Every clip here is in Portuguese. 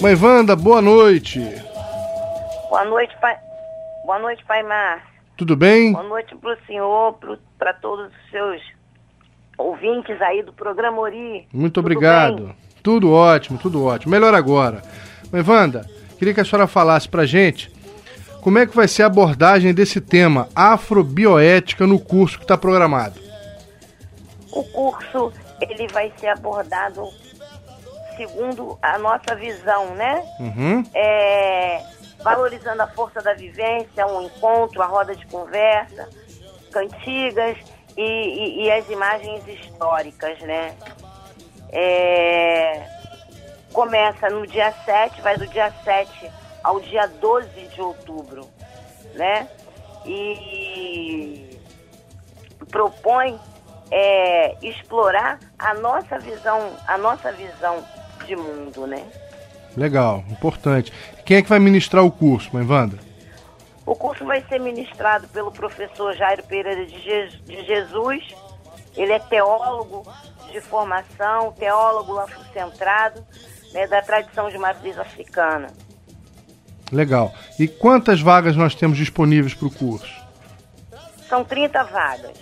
Mãe Wanda, boa noite. Boa noite, pai. Boa noite, pai Márcio. Tudo bem? Boa noite para o senhor, para todos os seus ouvintes aí do programa Ori. Muito Tudo obrigado. bem? Tudo ótimo, tudo ótimo. Melhor agora. Mãe Wanda, queria que a senhora falasse pra gente como é que vai ser a abordagem desse tema afrobioética no curso que está programado. O curso ele vai ser abordado segundo a nossa visão, né? Uhum. É, valorizando a força da vivência, um encontro, a roda de conversa, cantigas e, e- e as imagens históricas, né? É, começa no dia 7, vai do dia 7 ao dia 12 de outubro, né? E propõe é, explorar a nossa visão, a nossa visão de mundo, né? Legal, importante. Quem é que vai ministrar o curso, Mãe Wanda? O curso vai ser ministrado pelo professor Jairo Pereira de, Je- de Jesus. Ele é teólogo de formação, teólogo afrocentrado, né, da tradição de matriz africana. Legal. E quantas vagas nós temos disponíveis para o curso? São 30 vagas.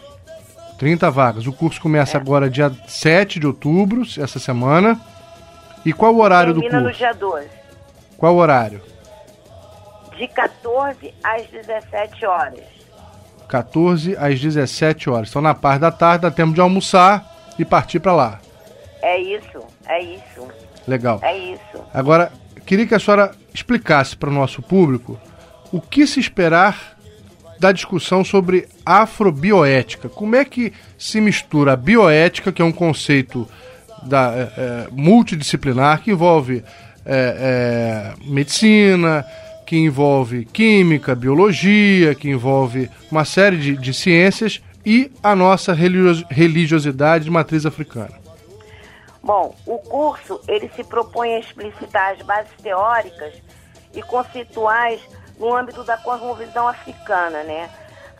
30 vagas. O curso começa agora dia 7 de outubro, essa semana. E qual o horário do Termina no curso? dia 12, Qual o horário? de 14 às 17 horas. 14 às 17 horas. Então, na parte da tarde, dá tempo de almoçar e partir para lá. É isso, é isso, Legal. é isso. Agora, queria que a senhora explicasse para o nosso público o que se esperar da discussão sobre afrobioética. Como é que se mistura a bioética, que é um conceito da, é, é, multidisciplinar, que envolve é, é, medicina, que envolve química, biologia, que envolve uma série de, de ciências, e a nossa religio- religiosidade de matriz africana. Bom, o curso ele se propõe a explicitar as bases teóricas e conceituais no âmbito da cosmovisão africana, né?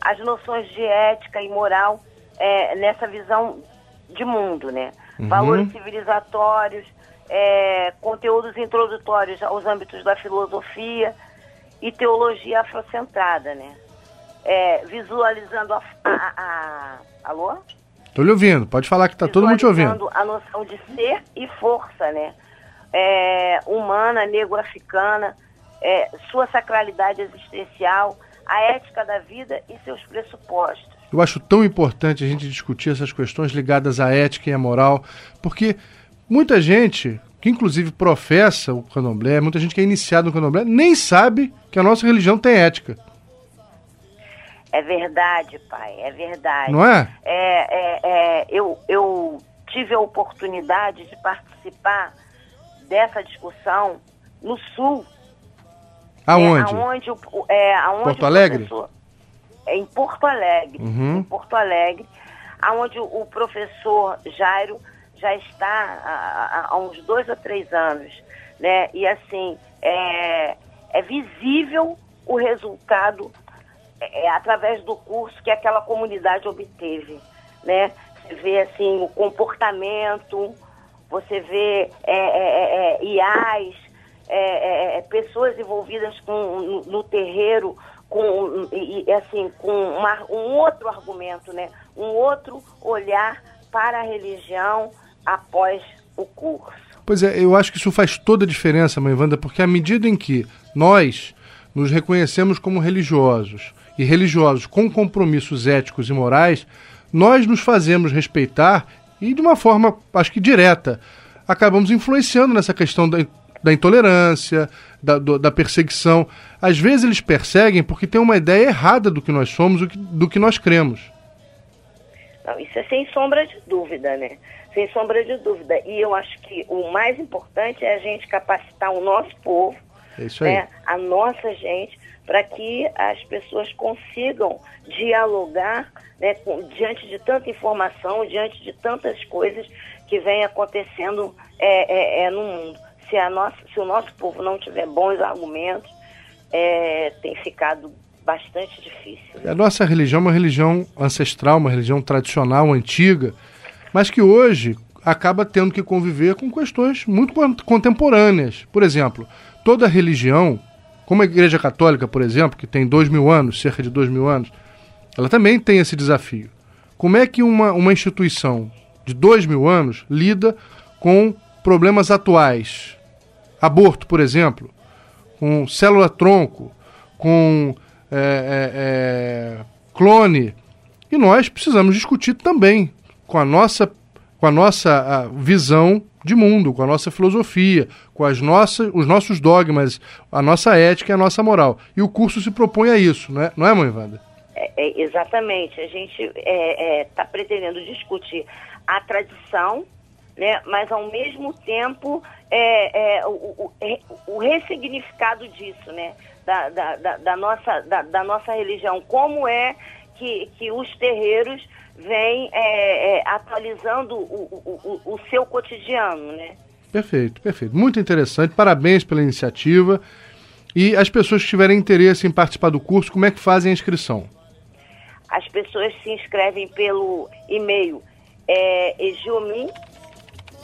As noções de ética e moral é, nessa visão de mundo, né? Valores civilizatórios, é, conteúdos introdutórios aos âmbitos da filosofia e teologia afrocentrada, né? É, visualizando a, a, a- alô? Tô lhe ouvindo, pode falar que tá todo mundo te ouvindo. visualizando a noção de ser e força, né? É, humana, negro-africana, é, sua sacralidade existencial, a ética da vida e seus pressupostos. Eu acho tão importante a gente discutir essas questões ligadas à ética e à moral, porque muita gente, que inclusive professa o candomblé, muita gente que é iniciada no candomblé, nem sabe que a nossa religião tem ética, É verdade, pai, é verdade. não é? É, é, é, eu, eu tive a oportunidade de participar dessa discussão no Sul. Aonde? É, aonde, o- é, aonde Porto Alegre? professor- em Porto Alegre. Uhum. Em Porto Alegre, aonde o, professor Jairo já está há, há- uns dois ou três anos, né? E assim, é, é visível o resultado é, é, através do curso que aquela comunidade obteve, né? Você vê assim o comportamento, você vê é, é, é, IAs, é, é, é, pessoas envolvidas com, no, no terreiro com e, assim com uma- um outro argumento, né? Um outro olhar para a religião após o curso. Pois é, eu acho que isso faz toda a diferença, mãe Wanda, porque à medida em que nós nos reconhecemos como religiosos e religiosos com compromissos éticos e morais, nós nos fazemos respeitar e de uma forma, acho que direta, acabamos influenciando nessa questão da, da intolerância, da, do- da perseguição. Às vezes eles perseguem porque têm uma ideia errada do que nós somos, do que, do que nós cremos. Não, isso é sem sombra de dúvida, né? Sem sombra de dúvida. E eu acho que o mais importante é a gente capacitar o nosso povo, É né? a nossa gente, para que as pessoas consigam dialogar né, com- diante de tanta informação, diante de tantas coisas que vêm acontecendo é, é, é, no mundo. Se, a nossa, se o nosso povo não tiver bons argumentos, é, tem ficado bastante difícil. né? A nossa religião é uma religião ancestral, uma religião tradicional, antiga, mas que hoje, acaba tendo que conviver com questões muito contemporâneas. Por exemplo, toda religião, como a Igreja Católica, por exemplo, que tem dois mil anos, cerca de dois mil anos, ela também tem esse desafio. Como é que uma, uma instituição de dois mil anos lida com problemas atuais? Aborto, por exemplo, com célula-tronco, com é, é, é, clone. E nós precisamos discutir também com a nossa, com a nossa visão de mundo, com a nossa filosofia, com as nossas, os nossos dogmas, a nossa ética e a nossa moral. E o curso se propõe a isso, não é, não é mãe Wanda? É, é, exatamente. A gente está é, é tá pretendendo discutir a tradição, né, mas ao mesmo tempo é, o, o, o, ressignificado disso, né, da, da, da, da nossa, da, da, nossa religião. Como é que, que os terreiros vem é, é, atualizando o, o, o, seu cotidiano, né? Perfeito, perfeito. Muito interessante. Parabéns pela iniciativa. E as pessoas que tiverem interesse em participar do curso, como é que fazem a inscrição? As pessoas se inscrevem pelo e-mail é,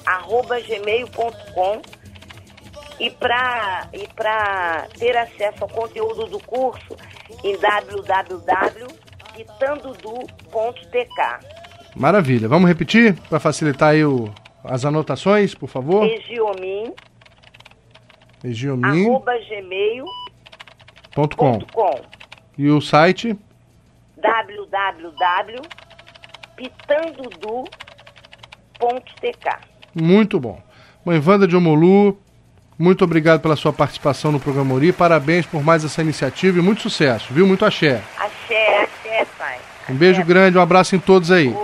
egiomin.gmail.com e para e ter acesso ao conteúdo do curso em www itandudu.tk. Maravilha. Vamos repetir para facilitar aí o, as anotações, por favor? Egiomin. Egiomin. Arroba gmail. Ponto com. com. E o site? www.pitandudu.tk. Muito bom. Mãe Wanda de Omolu, muito obrigado pela sua participação no programa Ori. Parabéns por mais essa iniciativa e muito sucesso, viu? Muito axé. Axé, axé, pai. Um beijo grande, um abraço em todos aí.